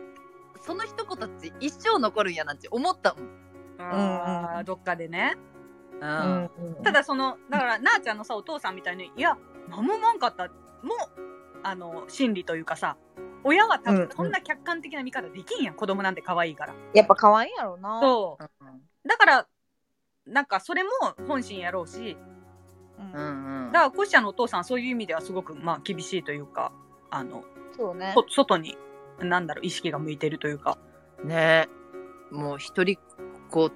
その一言って一生残るんやなって思ったもん、あーどっかでね。ううんただそのだからなあちゃんのさお父さんみたいにいや何も思わんかった。もあの心理というかさ親は多分そんな客観的な見方できんやん、子供なんて可愛いから。やっぱ可愛いんやろうな。そう。うんだからなんかそれも本心やろうし。うん。うんうん。だからコシちゃんのお父さんはそういう意味ではすごくまあ厳しいというかあのそうね。こ外になんだろう意識が向いてるというか。ね。もう一人っ子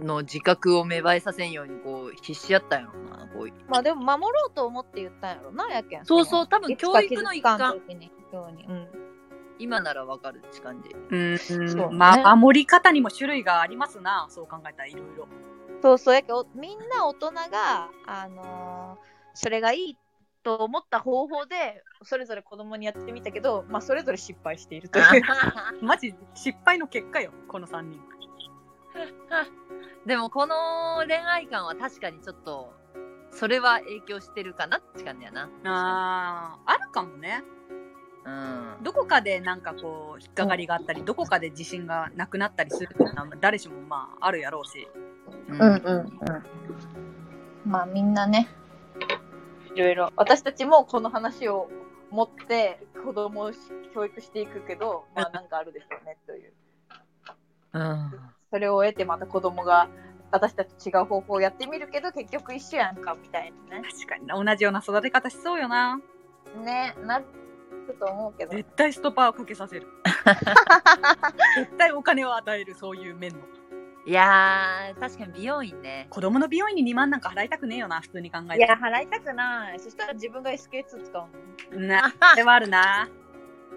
の自覚を芽生えさせんようにこう必死やったんやろなこう。まあでも守ろうと思って言ったんやろなやけん。そうそう多分教育の一環。うん今ならわかるって感じ。うん、そうね。まあ守り方にも種類がありますな。そう考えたらいろいろ。そうそう。やけどみんな大人があのーそれがいいと思った方法でそれぞれ子供にやってみたけどまあそれぞれ失敗しているという。マジ失敗の結果よこの3人。でもこの恋愛観は確かにちょっとそれは影響してるかなって感じやな。あーあるかもねうん。どこかでなんかこう引っかかりがあったりどこかで自信がなくなったりするっていうのは誰しもまああるやろうし。ううんうんうん。まあみんなね。いろいろ。私たちもこの話を持って子供を教育していくけどまあなんかあるでしょうねという。うん。それを得てまた子供が私たち違う方法をやってみるけど結局一緒やんかみたいなね。確かにな。同じような育て方しそうよな。ねなると思うけど絶対ストッパーをかけさせる 絶対お金を与えるそういう面のいやー、確かに美容院ね。子供の美容院に2万なんか払いたくねえよな、普通に考えて。いや、払いたくない。そしたら自分が SK2 使うもん。な、それはあるな。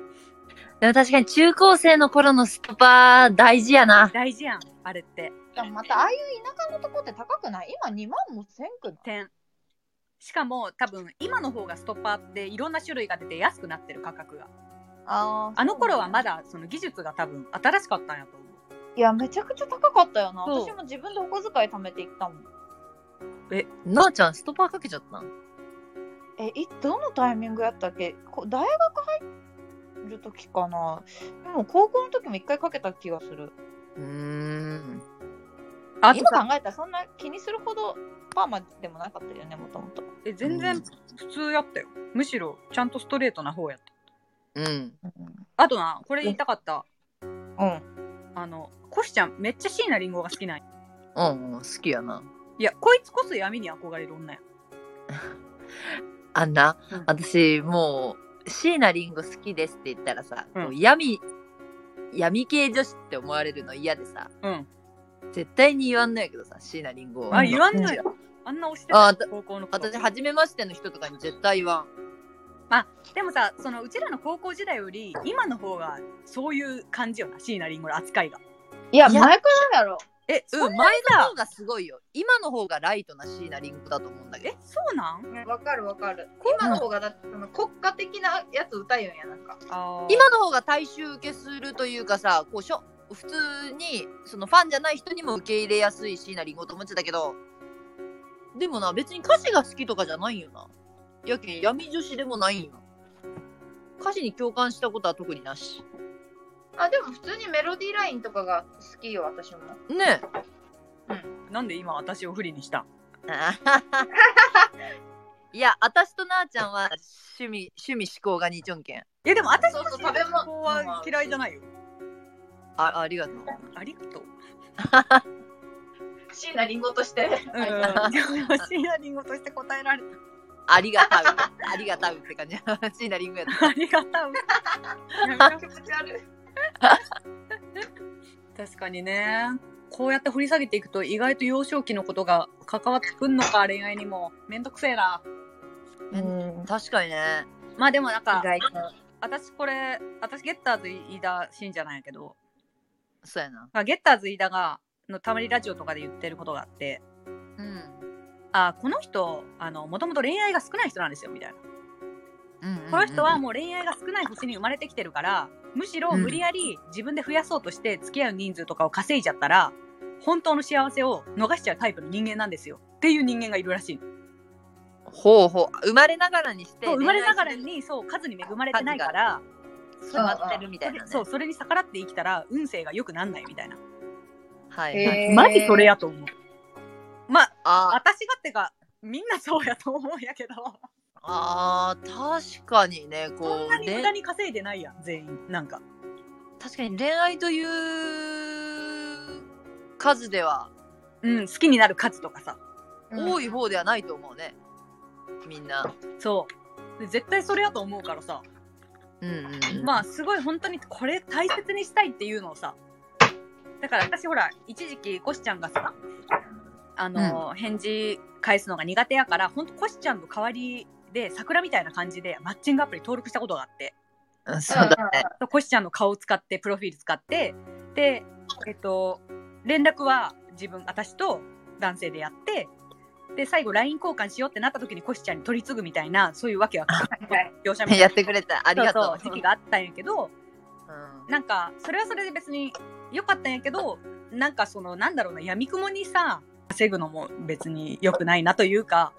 でも確かに中高生の頃のストパー大事やな。大事やん、あれって。でもまた、ああいう田舎のとこって高くない？今2万もせんくない？点。しかも多分今の方がストッパーっていろんな種類が出て安くなってる価格が。あーあの頃はまだ。だその技術が多分新しかったんやと思う。いや、めちゃくちゃ高かったよな。そう私も自分でお小遣い貯めていったもん。なあちゃん、ストパーかけちゃったんえ、いどのタイミングやったっけ？こ大学入る時かな。でも高校の時も一回かけた気がする。うーん。あ今考えたらそんな気にするほどパーマでもなかったよね、もともと。え全然普通やったよ。むしろちゃんとストレートな方やった。うん。あとな、これ言いたかった。うん。あの、コシちゃんめっちゃ椎名林檎が好きなんやうん、うん、好きやな。いや、こいつこそ闇に憧れる女や。あんな、うん私、もう、椎名林檎好きですって言ったらさ、うんこう闇、闇系女子って思われるの嫌でさ、うん。絶対に言わんのやけどさ、椎名林檎。あ、言わんのよ。あんな推してたあた高校の頃私、初めましての人とかに絶対言わん。でもさ、そのうちらの高校時代より今の方がそういう感じよな、椎名林檎の扱いが。いや、いや前からやろ。え、うん、前の方がすごいよ。今の方がライトな椎名林檎だと思うんだけど。え、そうなん？わかるわかる。今の方がだってその国家的なやつ歌うんや、なんか。あー今の方が大衆受けするというかさ、こうしょ普通にそのファンじゃない人にも受け入れやすい椎名林檎と思ってたけど、でもな、別に歌詞が好きとかじゃないんよな。やけん闇女子でもないんよ。歌詞に共感したことは特になし。あ、でも普通にメロディーラインとかが好きよ、私も。ねなんで今私を不利にした？いや、私となーちゃんは趣味、趣味思考が似ちょんけん。いやでも私のそうそう食べ物子は嫌いじゃないよ。あありがとう。ありがとう。椎名林檎として。うん。椎名林檎として答えられありがたう。ありがたうって感じ。椎名林檎やった。た。ありがとう。気持ち悪い。確かにね。こうやって掘り下げていくと意外と幼少期のことが関わってくんのか恋愛にもめんどくせえなうん。確かにね。まあでもなんか。私これ私ゲッターズ飯田信者なんやけど、そうやな。まあ、ゲッターズ飯田がのたまにラジオとかで言ってることがあってうん。あこの人あのもともと恋愛が少ない人なんですよみたいなうんうんうんこの人はもう恋愛が少ない星に生まれてきてるからむしろうん無理やり自分で増やそうとして付き合う人数とかを稼いじゃったら本当の幸せを逃しちゃうタイプの人間なんですよっていう人間がいるらしいのほうほう。生まれながらにして。そう生まれながらにそう数に恵まれてないから決まってるみたいなね。そうそれに逆らって生きたら運勢が良くなんないみたいな。はい。へー。マジそれやと思う。まああ。私がってかみんなそうやと思うんやけど。あー、確かにね、そこう、んなに無恋駄に稼いでないやん全員。なんか。確かに恋愛という数では。うん好きになる数とかさ。多い方ではないと思うね。みんな。そう。で絶対それやと思うからさうんうんうん。まあすごい本当にこれ大切にしたいっていうのをさだから私ほら一時期コシちゃんがさあの、返事返すのが苦手やから本当コシちゃんの代わりで桜みたいな感じでマッチングアプリ登録したことがあってうんそうだね。コシちゃんの顔を使ってプロフィール使ってでえっと連絡は自分私と男性でやってで最後 LINE 交換しようってなった時にコシちゃんに取り継ぐみたいなそういうわけは業者みたいなやってくれた。ありがとう。そうそう時期があったんやけどうんなんかそれはそれで別に良かったんやけどなんかそのなんだろうな闇雲にさ稼ぐのも別に良くないなというか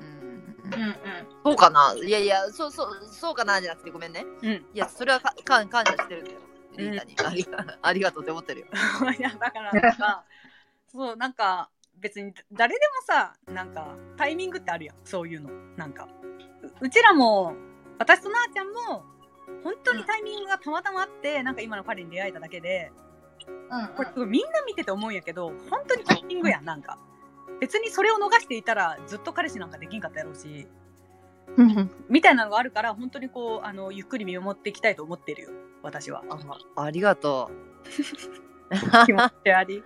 うんうんうん。そうかないやいや、そうそう、そうかなじゃなくてごめんね。うんいや、それはか感感謝してるんだよ。うんリータに。ありが ありがとうって思ってるよ。いやだからなんかそうなんか別に誰でもさなんかタイミングってあるやん。そういうの。なんか。ううちらも私となーちゃんも本当にタイミングがたまたまあって、なんか今の彼に出会えただけでうんこれすごいみんな見てて思うんやけど本当にタイミングやんなんか。別にそれを逃していたらずっと彼氏なんかできんかったやろうし。みたいなのがあるから本当にこうあのゆっくり見守っていきたいと思ってるよ。私は。あありがとう。気持ちあり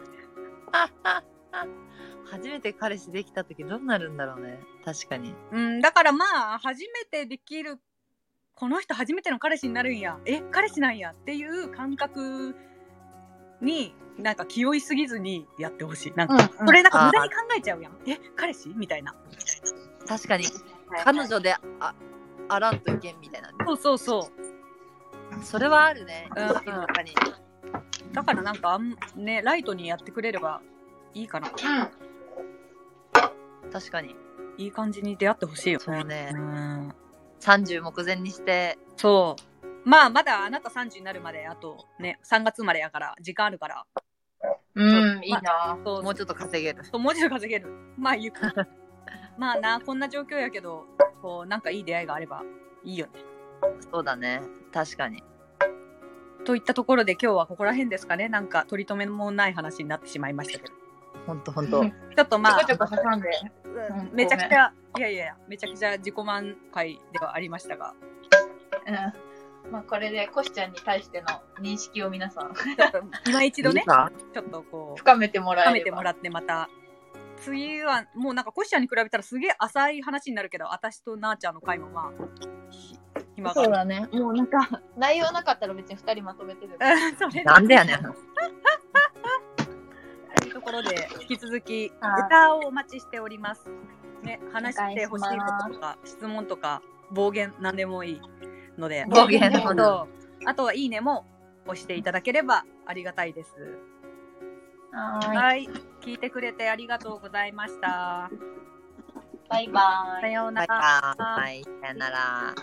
初めて彼氏できた時どうなるんだろうね。確かに。うん、だからまあ、初めてできる、この人初めての彼氏になるんや、え、彼氏なんやっていう感覚に、なんか気負いすぎずにやってほしい。なんか、うんそれなんか無駄に考えちゃうやん。え、彼氏みたいな。確かに。彼女でああらんといけんみたいな。そうそうそそれはあるね。うん。う。だからなんかあん、ね、ライトにやってくれればいいかな。確かに。いい感じに出会ってほしいよ。そうねう。ん。30目前にして、そう。まあ、まだあなた30になるまで、あとね、3月までやから、時間あるから、うん、いいな。そうもうちょっと稼げる。そうもうちょっと稼げる。まあ、ゆく。まあな、こんな状況やけど、こう、なんかいい出会いがあればいいよね。そうだね。確かに。といったところで今日はここら辺ですかね。なんか取り留めもない話になってしまいましたけど。ほんとほんと。ちょっとまあ、ちょこちょこ挟んで。めちゃくちゃ、いやいやめちゃくちゃ自己満開ではありましたが、うん。まあ、これでコシちゃんに対しての認識を皆さんちょっと今一度ねちょっとこう、深めてもらえ。深めてもらってまた、次はもうなんかコシちゃんに比べたらすげえ浅い話になるけど、私となーちゃんの回もまあ、ひ暇がそうだね。もうなんか、内容なかったら別に二人まとめてる。うんそれなんでやねん。ところで、引き続き、はい歌をお待ちしております。ね、話してほしいこととか、質問とか、暴言、なんでもいいので、暴言あとあとは、いいねも押していただければありがたいです。はーい。はい。聞いてくれてありがとうございました。バイバイさ。ようなバイら。バイ。さよなら。